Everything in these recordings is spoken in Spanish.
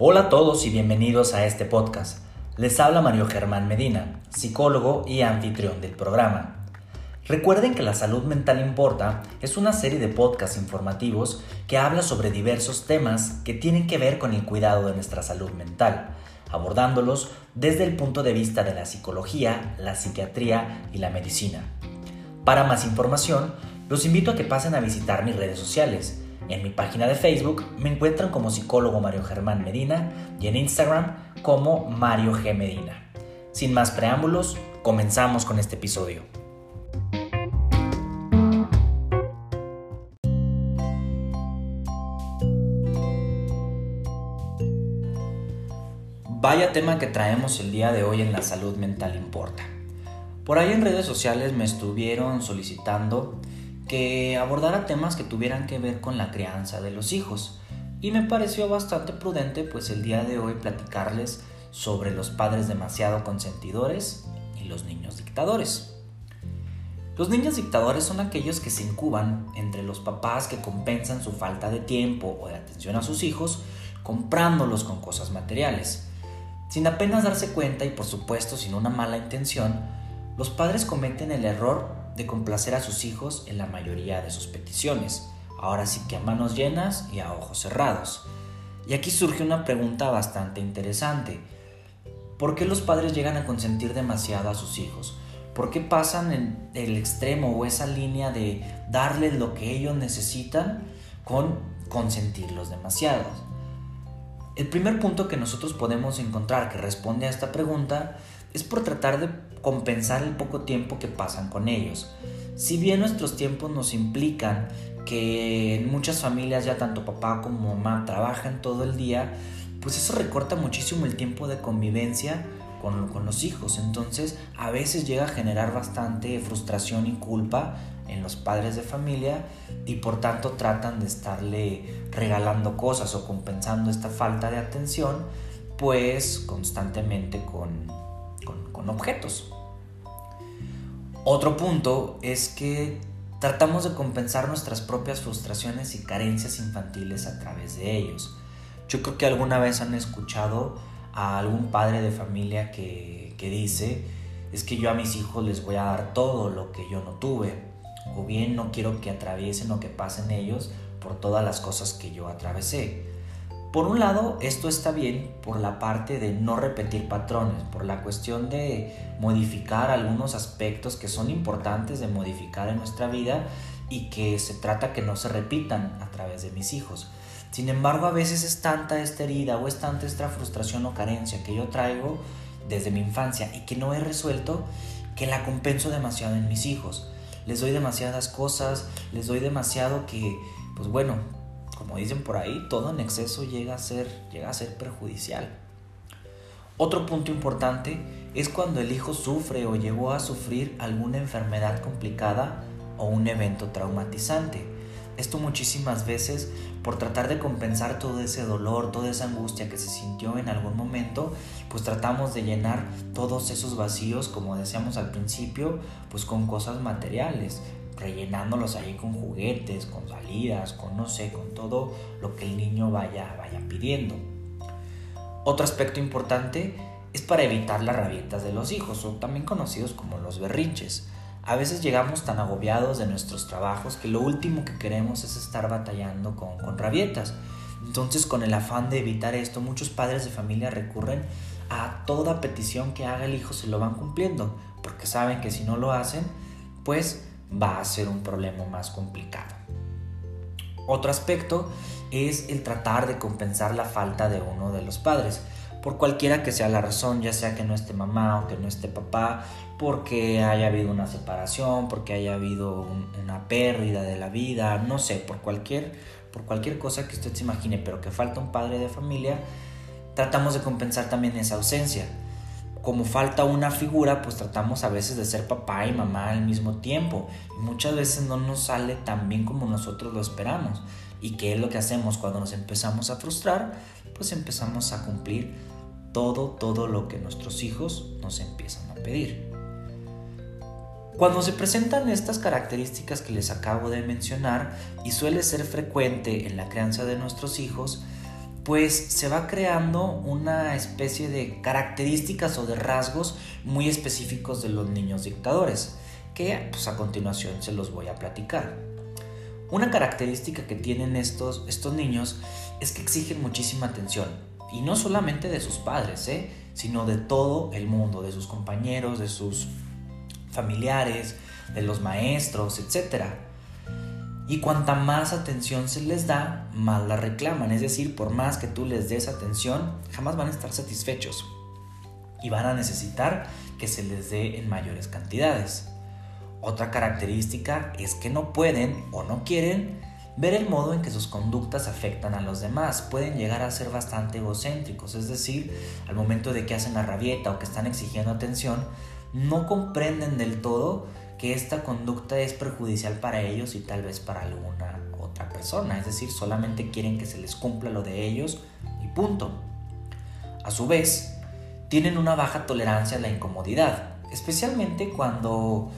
Hola a todos y bienvenidos a este podcast. Les habla Mario Germán Medina, psicólogo y anfitrión del programa. Recuerden que La Salud Mental Importa es una serie de podcasts informativos que habla sobre diversos temas que tienen que ver con el cuidado de nuestra salud mental, abordándolos desde el punto de vista de la psicología, la psiquiatría y la medicina. Para más información, los invito a que pasen a visitar mis redes sociales en mi página de Facebook me encuentran como psicólogo Mario Germán Medina y en Instagram como Mario G. Medina. Sin más preámbulos, comenzamos con este episodio. Vaya tema que traemos el día de hoy en la salud mental importa. Por ahí en redes sociales me estuvieron solicitando que abordara temas que tuvieran que ver con la crianza de los hijos. Y me pareció bastante prudente pues el día de hoy platicarles sobre los padres demasiado consentidores y los niños dictadores. Los niños dictadores son aquellos que se incuban entre los papás que compensan su falta de tiempo o de atención a sus hijos comprándolos con cosas materiales. Sin apenas darse cuenta y por supuesto sin una mala intención, los padres cometen el error de complacer a sus hijos en la mayoría de sus peticiones, ahora sí que a manos llenas y a ojos cerrados. Y aquí surge una pregunta bastante interesante. ¿Por qué los padres llegan a consentir demasiado a sus hijos? ¿Por qué pasan en el extremo o esa línea de darles lo que ellos necesitan con consentirlos demasiado? El primer punto que nosotros podemos encontrar que responde a esta pregunta es por tratar de compensar el poco tiempo que pasan con ellos. Si bien nuestros tiempos nos implican que en muchas familias ya tanto papá como mamá trabajan todo el día, pues eso recorta muchísimo el tiempo de convivencia con, con, los hijos. Entonces a veces llega a generar bastante frustración y culpa en los padres de familia y por tanto tratan de estarle regalando cosas o compensando esta falta de atención pues constantemente con, objetos. Otro punto es que tratamos de compensar nuestras propias frustraciones y carencias infantiles a través de ellos. Yo creo que alguna vez han escuchado a algún padre de familia que, que dice, es que yo a mis hijos les voy a dar todo lo que yo no tuve, o bien no quiero que atraviesen o que pasen ellos por todas las cosas que yo atravesé. Por un lado, esto está bien por la parte de no repetir patrones, por la cuestión de modificar algunos aspectos que son importantes de modificar en nuestra vida y que se trata que no se repitan a través de mis hijos. Sin embargo, a veces es tanta esta herida o es tanta esta frustración o carencia que yo traigo desde mi infancia y que no he resuelto que la compenso demasiado en mis hijos. Les doy demasiadas cosas, les doy demasiado que, pues bueno, como dicen por ahí, todo en exceso llega a ser, llega a ser perjudicial. Otro punto importante es cuando el hijo sufre o llegó a sufrir alguna enfermedad complicada o un evento traumatizante. Esto muchísimas veces por tratar de compensar todo ese dolor, toda esa angustia que se sintió en algún momento, pues tratamos de llenar todos esos vacíos, como decíamos al principio, pues con cosas materiales, rellenándolos ahí con juguetes, con salidas, con no sé, con todo lo que el niño vaya, vaya pidiendo. Otro aspecto importante es para evitar las rabietas de los hijos, o también conocidos como los berrinches. A veces llegamos tan agobiados de nuestros trabajos que lo último que queremos es estar batallando con, con rabietas. Entonces, con el afán de evitar esto, muchos padres de familia recurren a toda petición que haga el hijo se lo van cumpliendo, porque saben que si no lo hacen, pues va a ser un problema más complicado. Otro aspecto es el tratar de compensar la falta de uno de los padres, por cualquiera que sea la razón, ya sea que no esté mamá o que no esté papá, porque haya habido una separación, porque haya habido una pérdida de la vida, no sé, por cualquier, por cualquier cosa que usted se imagine, pero que falta un padre de familia, tratamos de compensar también esa ausencia como falta una figura, pues tratamos a veces de ser papá y mamá al mismo tiempo. Y muchas veces no nos sale tan bien como nosotros lo esperamos. ¿Y qué es lo que hacemos cuando nos empezamos a frustrar? Pues empezamos a cumplir todo, todo lo que nuestros hijos nos empiezan a pedir. Cuando se presentan estas características que les acabo de mencionar y suele ser frecuente en la crianza de nuestros hijos, pues se va creando una especie de características o de rasgos muy específicos de los niños dictadores, que pues a continuación se los voy a platicar. Una característica que tienen estos, estos niños es que exigen muchísima atención, y no solamente de sus padres, ¿eh? sino de todo el mundo, de sus compañeros, de sus familiares, de los maestros, etc. Y cuanta más atención se les da, más la reclaman. Es decir, por más que tú les des atención, jamás van a estar satisfechos. Y van a necesitar que se les dé en mayores cantidades. Otra característica es que no pueden o no quieren ver el modo en que sus conductas afectan a los demás. Pueden llegar a ser bastante egocéntricos, es decir, al momento de que hacen la rabieta o que están exigiendo atención, no comprenden del todo que esta conducta es perjudicial para ellos y tal vez para alguna otra persona. Es decir, solamente quieren que se les cumpla lo de ellos y punto. A su vez, tienen una baja tolerancia a la incomodidad, especialmente cuando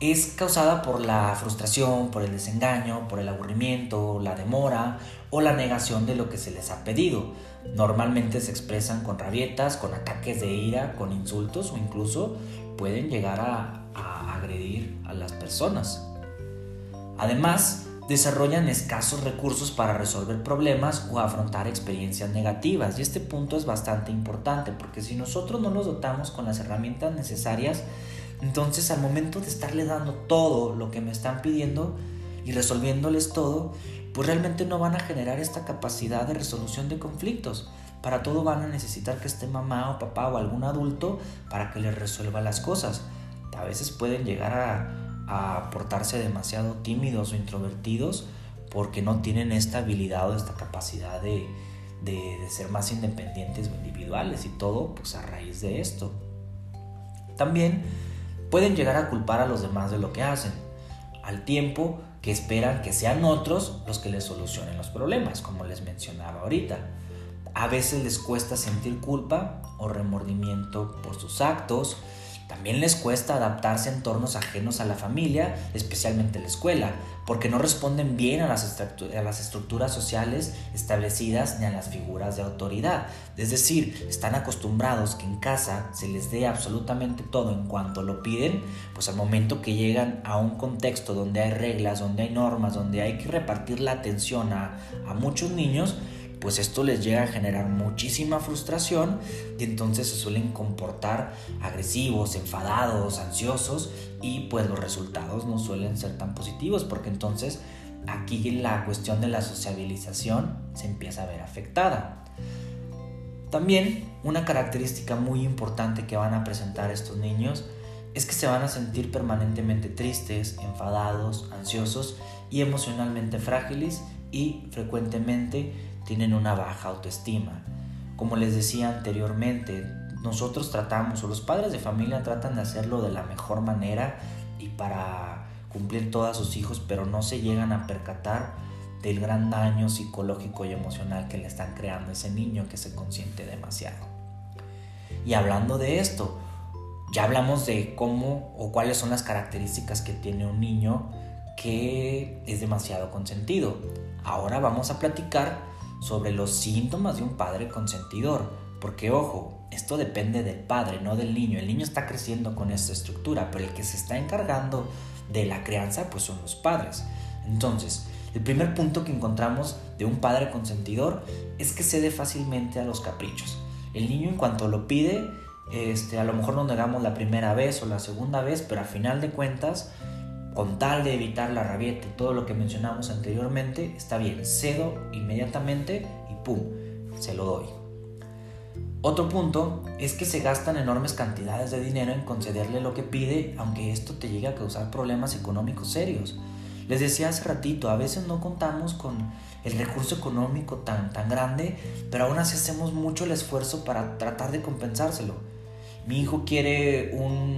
es causada por la frustración, por el desengaño, por el aburrimiento, la demora o la negación de lo que se les ha pedido. Normalmente se expresan con rabietas, con ataques de ira, con insultos o incluso pueden llegar a, agredir a las personas. Además, desarrollan escasos recursos para resolver problemas o afrontar experiencias negativas. Y este punto es bastante importante porque si nosotros no nos dotamos con las herramientas necesarias, entonces al momento de estarle dando todo lo que me están pidiendo y resolviéndoles todo, pues realmente no van a generar esta capacidad de resolución de conflictos. Para todo van a necesitar que esté mamá o papá o algún adulto para que les resuelva las cosas. A veces pueden llegar a, a portarse demasiado tímidos o introvertidos porque no tienen esta habilidad o esta capacidad de, de, de ser más independientes o individuales y todo pues a raíz de esto. También pueden llegar a culpar a los demás de lo que hacen, al tiempo que esperan que sean otros los que les solucionen los problemas, como les mencionaba ahorita. A veces les cuesta sentir culpa o remordimiento por sus actos, también les cuesta adaptarse a entornos ajenos a la familia, especialmente la escuela, porque no responden bien a las, estructuras sociales establecidas ni a las figuras de autoridad. Es decir, están acostumbrados que en casa se les dé absolutamente todo en cuanto lo piden, pues al momento que llegan a un contexto donde hay reglas, donde hay normas, donde hay que repartir la atención a muchos niños, pues esto les llega a generar muchísima frustración y entonces se suelen comportar agresivos, enfadados, ansiosos y pues los resultados no suelen ser tan positivos porque entonces aquí la cuestión de la sociabilización se empieza a ver afectada. También una característica muy importante que van a presentar estos niños es que se van a sentir permanentemente tristes, enfadados, ansiosos y emocionalmente frágiles y frecuentemente tienen una baja autoestima. Como les decía anteriormente, nosotros tratamos, o los padres de familia tratan de hacerlo de la mejor manera y para cumplir todos sus hijos, pero no se llegan a percatar del gran daño psicológico y emocional que le están creando ese niño que se consiente demasiado. Y hablando de esto, ya hablamos de cómo o cuáles son las características que tiene un niño que es demasiado consentido. Ahora vamos a platicar sobre los síntomas de un padre consentidor. Porque ojo, esto depende del padre, no del niño. El niño está creciendo con esta estructura, pero el que se está encargando de la crianza pues son los padres. Entonces, el primer punto que encontramos de un padre consentidor es que cede fácilmente a los caprichos. El niño en cuanto lo pide, este, a lo mejor nos negamos la primera vez o la segunda vez, pero a final de cuentas con tal de evitar la rabieta y todo lo que mencionamos anteriormente, está bien, cedo inmediatamente y pum, se lo doy. Otro punto es que se gastan enormes cantidades de dinero en concederle lo que pide, aunque esto te llegue a causar problemas económicos serios. Les decía hace ratito, a veces no contamos con el recurso económico tan, tan grande, pero aún así hacemos mucho el esfuerzo para tratar de compensárselo mi hijo quiere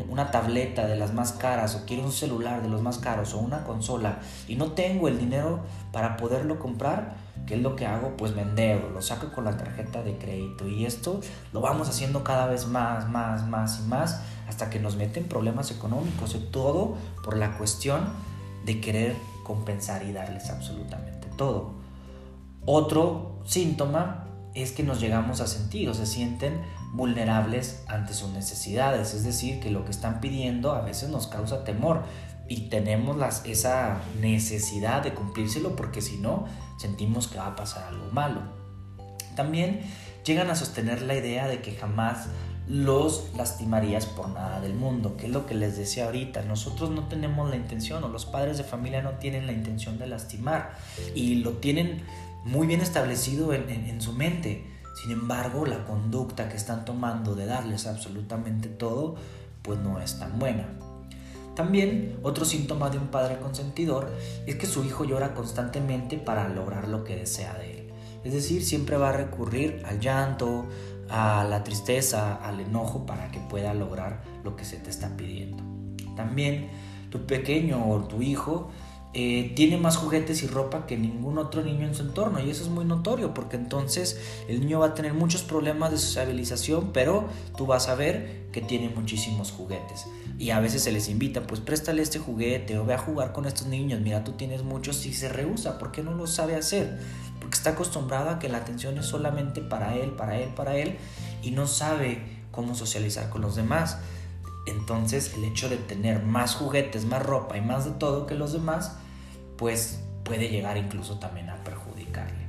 una tableta de las más caras o quiere un celular de los más caros o una consola y no tengo el dinero para poderlo comprar, ¿qué es lo que hago? Pues me lo saco con la tarjeta de crédito y esto lo vamos haciendo cada vez más, más, más y más hasta que nos meten problemas económicos todo por la cuestión de querer compensar y darles absolutamente todo. Otro síntoma es que nos llegamos a sentir o se sienten vulnerables ante sus necesidades. Es decir, que lo que están pidiendo a veces nos causa temor y tenemos las, esa necesidad de cumplírselo porque si no, sentimos que va a pasar algo malo. También llegan a sostener la idea de que jamás los lastimarías por nada del mundo, que es lo que les decía ahorita. Nosotros no tenemos la intención o los padres de familia no tienen la intención de lastimar y lo tienen muy bien establecido en, su mente. Sin embargo, la conducta que están tomando de darles absolutamente todo, pues no es tan buena. También otro síntoma de un padre consentidor es que su hijo llora constantemente para lograr lo que desea de él. Es decir, siempre va a recurrir al llanto, a la tristeza, al enojo para que pueda lograr lo que se te está pidiendo. También tu pequeño o tu hijo eh, tiene más juguetes y ropa que ningún otro niño en su entorno y eso es muy notorio porque entonces el niño va a tener muchos problemas de sociabilización pero tú vas a ver que tiene muchísimos juguetes. Y a veces se les invita pues préstale este juguete o ve a jugar con estos niños mira tú tienes muchos y se rehúsa porque no lo sabe hacer porque está acostumbrado a que la atención es solamente para él para él para él y no sabe cómo socializar con los demás entonces el hecho de tener más juguetes, más ropa y más de todo que los demás, pues puede llegar incluso también a perjudicarle.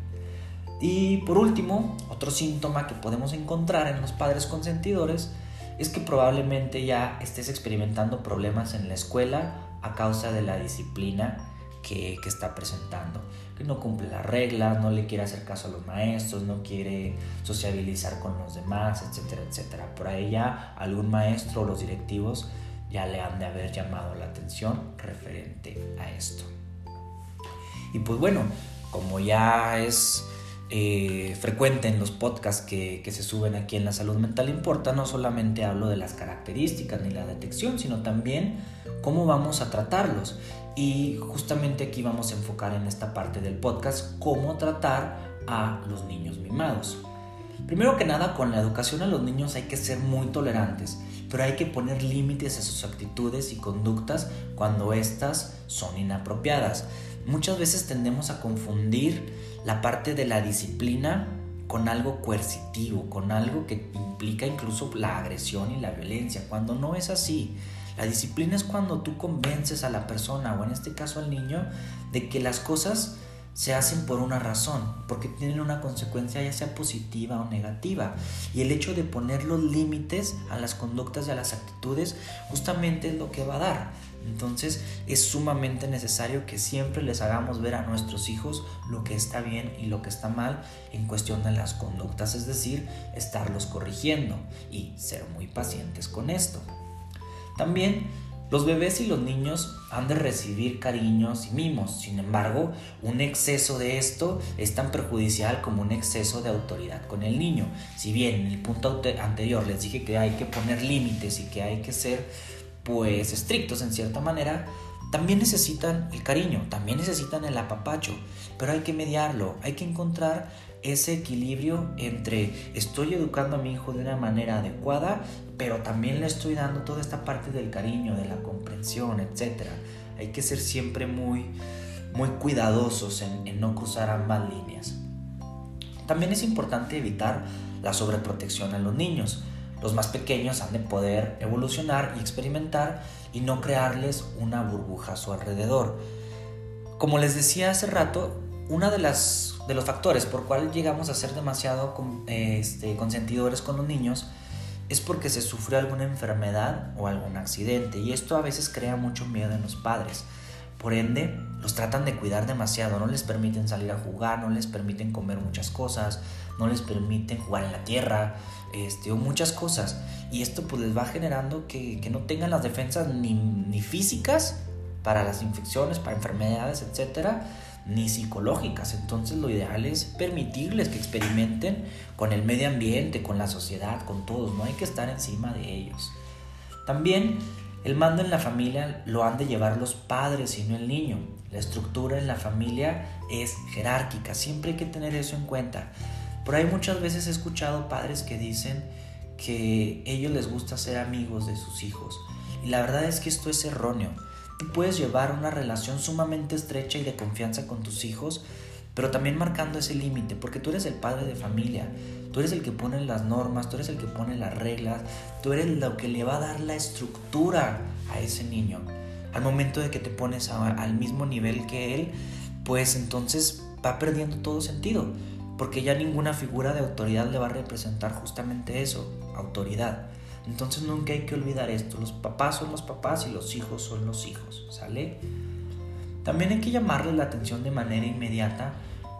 Y por último, otro síntoma que podemos encontrar en los padres consentidores es que probablemente ya estés experimentando problemas en la escuela a causa de la disciplina que, está presentando, que no cumple las reglas, no le quiere hacer caso a los maestros, no quiere sociabilizar con los demás, etcétera, etcétera. Por ahí ya algún maestro o los directivos ya le han de haber llamado la atención referente a esto. Y pues bueno, como ya es eh, frecuente en los podcasts que, que, se suben aquí en la salud mental importa, no solamente hablo de las características ni la detección, sino también cómo vamos a tratarlos. Y justamente aquí vamos a enfocar en esta parte del podcast cómo tratar a los niños mimados. Primero que nada, con la educación a los niños hay que ser muy tolerantes, pero hay que poner límites a sus actitudes y conductas cuando éstas son inapropiadas. Muchas veces tendemos a confundir la parte de la disciplina con algo coercitivo, con algo que implica incluso la agresión y la violencia, cuando no es así. La disciplina es cuando tú convences a la persona, o en este caso al niño, de que las cosas se hacen por una razón, porque tienen una consecuencia ya sea positiva o negativa. Y el hecho de poner los límites a las conductas y a las actitudes justamente es lo que va a dar. Entonces es sumamente necesario que siempre les hagamos ver a nuestros hijos lo que está bien y lo que está mal en cuestión de las conductas, es decir, estarlos corrigiendo y ser muy pacientes con esto. También los bebés y los niños han de recibir cariños y mimos, sin embargo, un exceso de esto es tan perjudicial como un exceso de autoridad con el niño. Si bien en el punto anterior les dije que hay que poner límites y que hay que ser pues estrictos en cierta manera, también necesitan el cariño, también necesitan el apapacho, pero hay que mediarlo, hay que encontrar ese equilibrio entre estoy educando a mi hijo de una manera adecuada, pero también le estoy dando toda esta parte del cariño, de la comprensión, etc. Hay que ser siempre muy, muy cuidadosos en, en no cruzar ambas líneas. También es importante evitar la sobreprotección a los niños. Los más pequeños han de poder evolucionar y experimentar y no crearles una burbuja a su alrededor. Como les decía hace rato, una de las de los factores por cual llegamos a ser demasiado este, consentidores con los niños es porque se sufrió alguna enfermedad o algún accidente y esto a veces crea mucho miedo en los padres. Por ende, los tratan de cuidar demasiado, no les permiten salir a jugar, no les permiten comer muchas cosas, no les permiten jugar en la tierra, este, o muchas cosas. Y esto pues les va generando que, no tengan las defensas ni, ni físicas para las infecciones, para enfermedades, etcétera, ni psicológicas. Entonces lo ideal es permitirles que experimenten con el medio ambiente, con la sociedad, con todos. No hay que estar encima de ellos. También el mando en la familia lo han de llevar los padres y no el niño. La estructura en la familia es jerárquica. Siempre hay que tener eso en cuenta. Por ahí muchas veces he escuchado padres que dicen que ellos les gusta ser amigos de sus hijos. Y la verdad es que esto es erróneo puedes llevar una relación sumamente estrecha y de confianza con tus hijos, pero también marcando ese límite, porque tú eres el padre de familia, tú eres el que pone las normas, tú eres el que pone las reglas, tú eres lo que le va a dar la estructura a ese niño. Al momento de que te pones al mismo nivel que él, pues entonces va perdiendo todo sentido, porque ya ninguna figura de autoridad le va a representar justamente eso, autoridad. Entonces nunca hay que olvidar esto, los papás son los papás y los hijos son los hijos, ¿sale? También hay que llamarle la atención de manera inmediata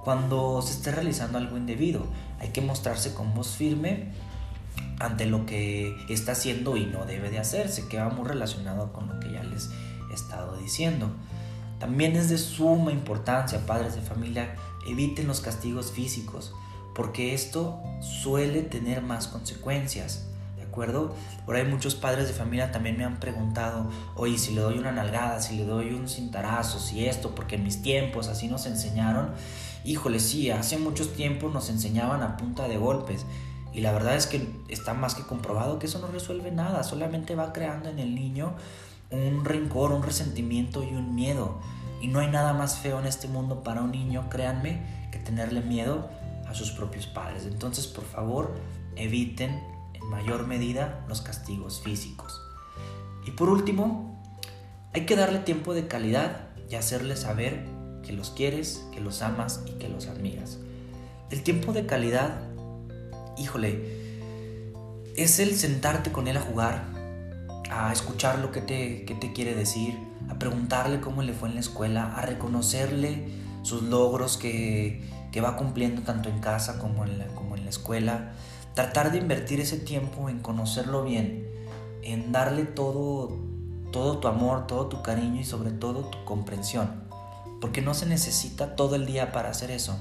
cuando se esté realizando algo indebido. Hay que mostrarse con voz firme ante lo que está haciendo y no debe de hacerse, que va muy relacionado con lo que ya les he estado diciendo. También es de suma importancia, padres de familia, eviten los castigos físicos, porque esto suele tener más consecuencias acuerdo? Por ahí muchos padres de familia también me han preguntado, oye, si le doy una nalgada, si le doy un cintarazo, si esto, porque en mis tiempos así nos enseñaron. Híjole, sí, hace muchos tiempos nos enseñaban a punta de golpes. Y la verdad es que está más que comprobado que eso no resuelve nada, solamente va creando en el niño un rencor, un resentimiento y un miedo. Y no hay nada más feo en este mundo para un niño, créanme, que tenerle miedo a sus propios padres. Entonces, por favor, eviten mayor medida los castigos físicos. Y por último, hay que darle tiempo de calidad y hacerle saber que los quieres, que los amas y que los admiras. El tiempo de calidad, híjole, es el sentarte con él a jugar, a escuchar lo que te, te quiere decir, a preguntarle cómo le fue en la escuela, a reconocerle sus logros que, que va cumpliendo tanto en casa como en la, como en la escuela, tratar de invertir ese tiempo en conocerlo bien, en darle todo, todo tu amor, todo tu cariño y sobre todo tu comprensión. Porque no se necesita todo el día para hacer eso.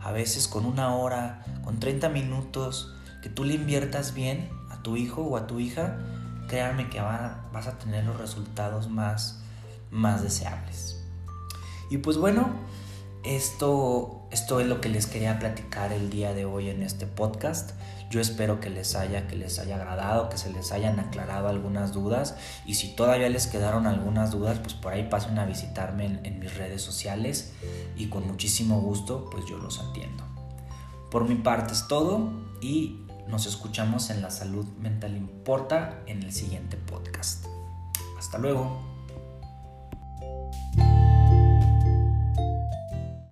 A veces con una hora, con 30 minutos, que tú le inviertas bien a tu hijo o a tu hija, créanme que vas a tener los resultados más, más deseables. Y pues bueno, esto, esto es lo que les quería platicar el día de hoy en este podcast. Yo espero que les haya, que les haya agradado, que se les hayan aclarado algunas dudas y si todavía les quedaron algunas dudas, pues por ahí pasen a visitarme en, en mis redes sociales y con muchísimo gusto pues yo los atiendo. Por mi parte es todo y nos escuchamos en La Salud Mental Importa en el siguiente podcast. Hasta luego.